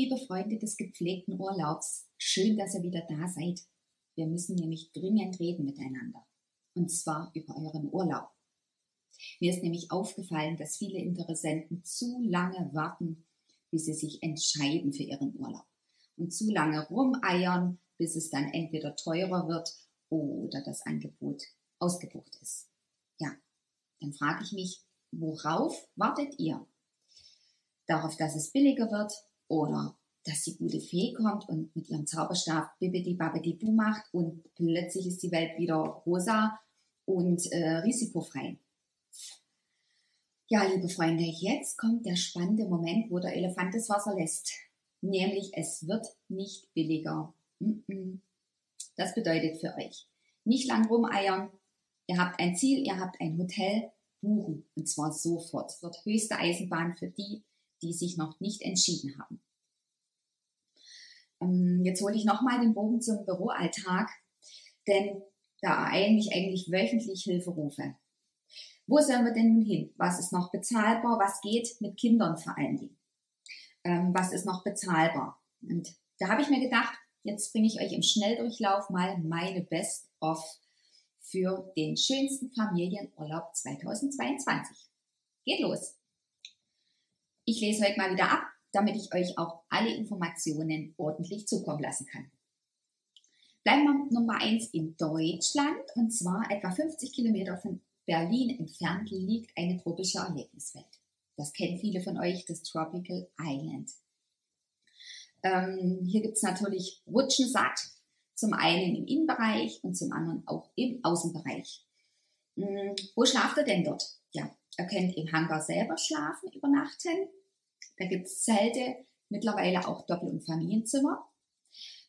liebe Freunde des gepflegten Urlaubs, schön, dass ihr wieder da seid. Wir müssen nämlich dringend reden miteinander. Und zwar über euren Urlaub. Mir ist nämlich aufgefallen, dass viele Interessenten zu lange warten, bis sie sich entscheiden für ihren Urlaub. Und zu lange rumeiern, bis es dann entweder teurer wird oder das Angebot ausgebucht ist. Ja, dann frage ich mich, worauf wartet ihr? Darauf, dass es billiger wird oder dass die gute Fee kommt und mit ihrem Zauberstab bibidi babidi bu macht und plötzlich ist die Welt wieder rosa und äh, risikofrei. Ja, liebe Freunde, jetzt kommt der spannende Moment, wo der Elefant das Wasser lässt. Nämlich, es wird nicht billiger. Das bedeutet für euch, nicht lang rumeiern. Ihr habt ein Ziel, ihr habt ein Hotel, buchen. Und zwar sofort. Es wird höchste Eisenbahn für die, die sich noch nicht entschieden haben. Ähm, jetzt hole ich nochmal den Bogen zum Büroalltag, denn da ereilen mich eigentlich wöchentlich Hilferufe. Wo sollen wir denn nun hin? Was ist noch bezahlbar? Was geht mit Kindern vor allen Dingen? Ähm, was ist noch bezahlbar? Und da habe ich mir gedacht, jetzt bringe ich euch im Schnelldurchlauf mal meine Best-of für den schönsten Familienurlaub 2022. Geht los! Ich lese heute mal wieder ab, damit ich euch auch alle Informationen ordentlich zukommen lassen kann. Bleiben wir Nummer eins in Deutschland und zwar etwa 50 Kilometer von Berlin entfernt liegt eine tropische Erlebniswelt. Das kennen viele von euch, das Tropical Island. Ähm, hier es natürlich Rutschensatt, zum einen im Innenbereich und zum anderen auch im Außenbereich. Hm, wo schlaft ihr denn dort? Ja, ihr könnt im Hangar selber schlafen, übernachten. Da gibt es Zelte, mittlerweile auch Doppel- und Familienzimmer.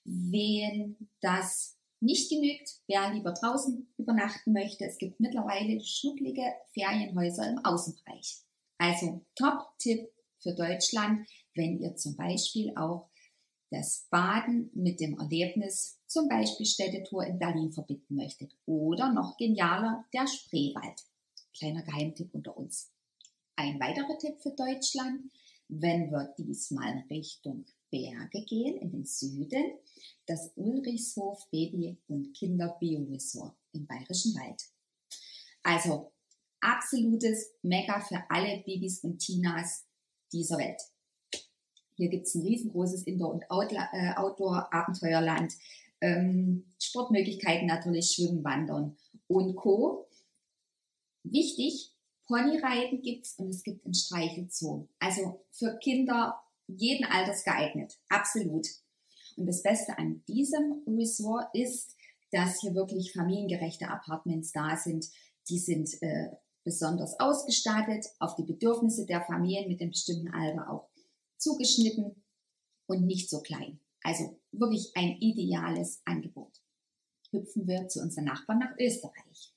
Wenn das nicht genügt, wer lieber draußen übernachten möchte, es gibt mittlerweile schnucklige Ferienhäuser im Außenbereich. Also Top-Tipp für Deutschland, wenn ihr zum Beispiel auch das Baden mit dem Erlebnis zum Beispiel Städtetour in Berlin verbinden möchtet. Oder noch genialer, der Spreewald. Kleiner Geheimtipp unter uns. Ein weiterer Tipp für Deutschland, wenn wir diesmal Richtung Berge gehen, in den Süden, das Ulrichshof Baby- und Kinder-Bio-Resort im Bayerischen Wald. Also absolutes Mega für alle Babys und Tinas dieser Welt. Hier gibt es ein riesengroßes Indoor- und äh, Outdoor-Abenteuerland. Ähm, Sportmöglichkeiten natürlich, Schwimmen, Wandern und Co. Wichtig, Ponyreiten gibt's und es gibt einen Streichelzoo. Also für Kinder jeden Alters geeignet. Absolut. Und das Beste an diesem Resort ist, dass hier wirklich familiengerechte Apartments da sind. Die sind äh, besonders ausgestattet, auf die Bedürfnisse der Familien mit dem bestimmten Alter auch zugeschnitten und nicht so klein. Also wirklich ein ideales Angebot. Hüpfen wir zu unseren Nachbarn nach Österreich.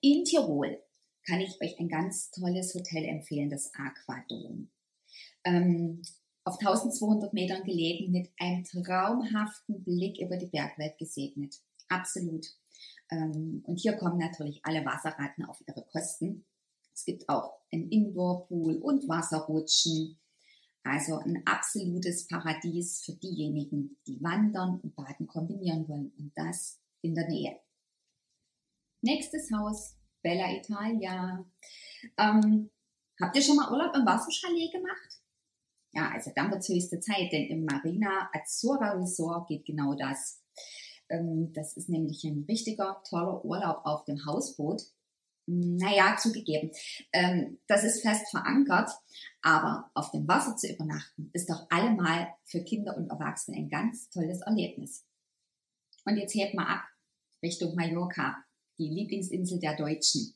In Tirol kann ich euch ein ganz tolles Hotel empfehlen, das Aquadom. Ähm, auf 1200 Metern gelegen, mit einem traumhaften Blick über die Bergwelt gesegnet. Absolut. Ähm, und hier kommen natürlich alle Wasserratten auf ihre Kosten. Es gibt auch ein Indoor-Pool und Wasserrutschen. Also ein absolutes Paradies für diejenigen, die Wandern und Baden kombinieren wollen. Und das in der Nähe. Nächstes Haus, Bella Italia. Ähm, habt ihr schon mal Urlaub im Wasserchalet gemacht? Ja, also dann wird es höchste Zeit, denn im Marina Azzurra Resort geht genau das. Ähm, das ist nämlich ein richtiger, toller Urlaub auf dem Hausboot. Naja, zugegeben, ähm, das ist fest verankert, aber auf dem Wasser zu übernachten ist doch allemal für Kinder und Erwachsene ein ganz tolles Erlebnis. Und jetzt hebt mal ab Richtung Mallorca die Lieblingsinsel der Deutschen.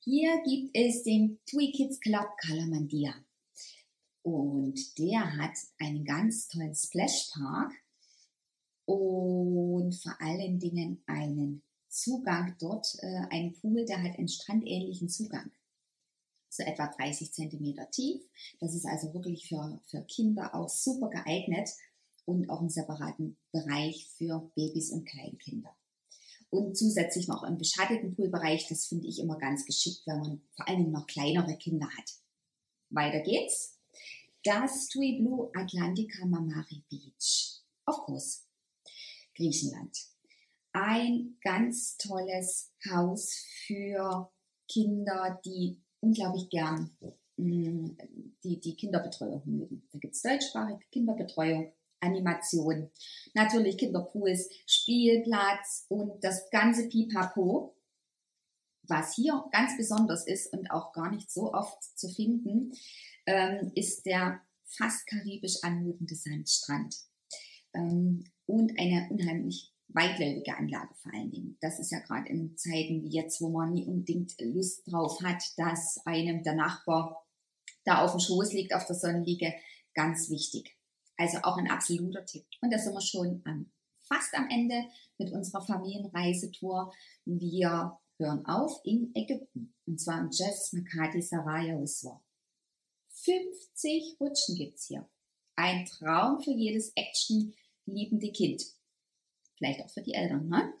Hier gibt es den Tui Kids Club Calamandia. Und der hat einen ganz tollen Splash Park und vor allen Dingen einen Zugang dort, äh, einen Pool, der hat einen strandähnlichen Zugang. So etwa 30 Zentimeter tief. Das ist also wirklich für, für Kinder auch super geeignet und auch einen separaten Bereich für Babys und Kleinkinder und zusätzlich noch im beschatteten Poolbereich. Das finde ich immer ganz geschickt, wenn man vor allem noch kleinere Kinder hat. Weiter geht's. das TUI Blue Atlantica Mamari Beach auf Kos, Griechenland. Ein ganz tolles Haus für Kinder, die unglaublich gern mm, die, die Kinderbetreuung mögen. Da gibt es deutschsprachige Kinderbetreuung, Animation, natürlich Kinderpools, Spielplatz und das ganze Pipapo. Was hier ganz besonders ist und auch gar nicht so oft zu finden, ähm, ist der fast karibisch anmutende Sandstrand. Ähm, und eine unheimlich weitläufige Anlage vor allen Dingen. Das ist ja gerade in Zeiten wie jetzt, wo man nie unbedingt Lust drauf hat, dass einem der Nachbar da auf dem Schoß liegt, auf der Sonnenliege, ganz wichtig. Also auch ein absoluter Tipp. Und da sind wir schon am, fast am Ende mit unserer Familienreisetour. Wir hören auf in Ägypten. Und zwar im Jazz Makati Saraya Wiswa. 50 Rutschen gibt's hier. Ein Traum für jedes Action-liebende Kind. Vielleicht auch für die Eltern. Ne?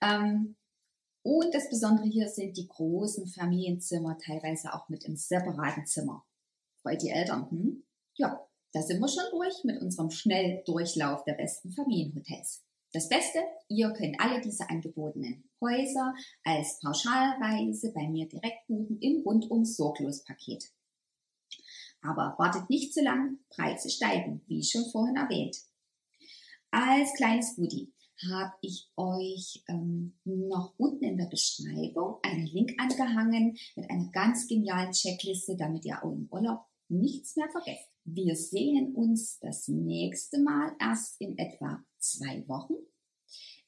Ähm, und das Besondere hier sind die großen Familienzimmer, teilweise auch mit einem separaten Zimmer. Freut die Eltern? Hm? Ja, da sind wir schon durch mit unserem Schnelldurchlauf der besten Familienhotels. Das Beste, ihr könnt alle diese angebotenen Häuser als Pauschalreise bei mir direkt buchen im rundum sorglos Paket. Aber wartet nicht zu lang, Preise steigen, wie schon vorhin erwähnt. Als kleines Goodie habe ich euch ähm, noch unten in der Beschreibung einen Link angehangen mit einer ganz genialen Checkliste, damit ihr auch im Urlaub nichts mehr vergesst. Wir sehen uns das nächste Mal erst in etwa zwei Wochen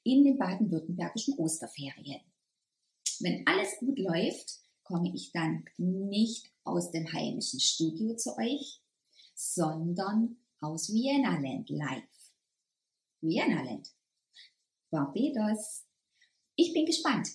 in den baden-württembergischen Osterferien. Wenn alles gut läuft, komme ich dann nicht aus dem heimischen Studio zu euch, sondern aus Vienna Land live. Vienna Land. Barbados. Ich bin gespannt.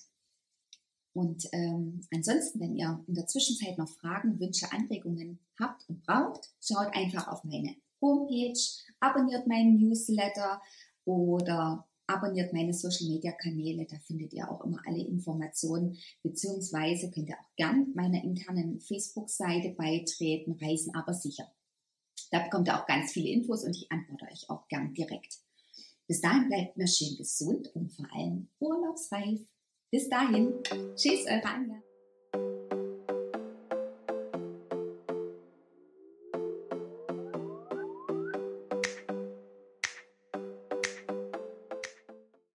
Und ähm, ansonsten, wenn ihr in der Zwischenzeit noch Fragen, Wünsche, Anregungen habt und braucht, schaut einfach auf meine Homepage, abonniert meinen Newsletter oder abonniert meine Social Media Kanäle. Da findet ihr auch immer alle Informationen, beziehungsweise könnt ihr auch gern meiner internen Facebook-Seite beitreten, Reisen aber sicher. Da bekommt ihr auch ganz viele Infos und ich antworte euch auch gern direkt. Bis dahin bleibt mir schön gesund und vor allem urlaubsreif. Bis dahin, tschüss, eure Anja.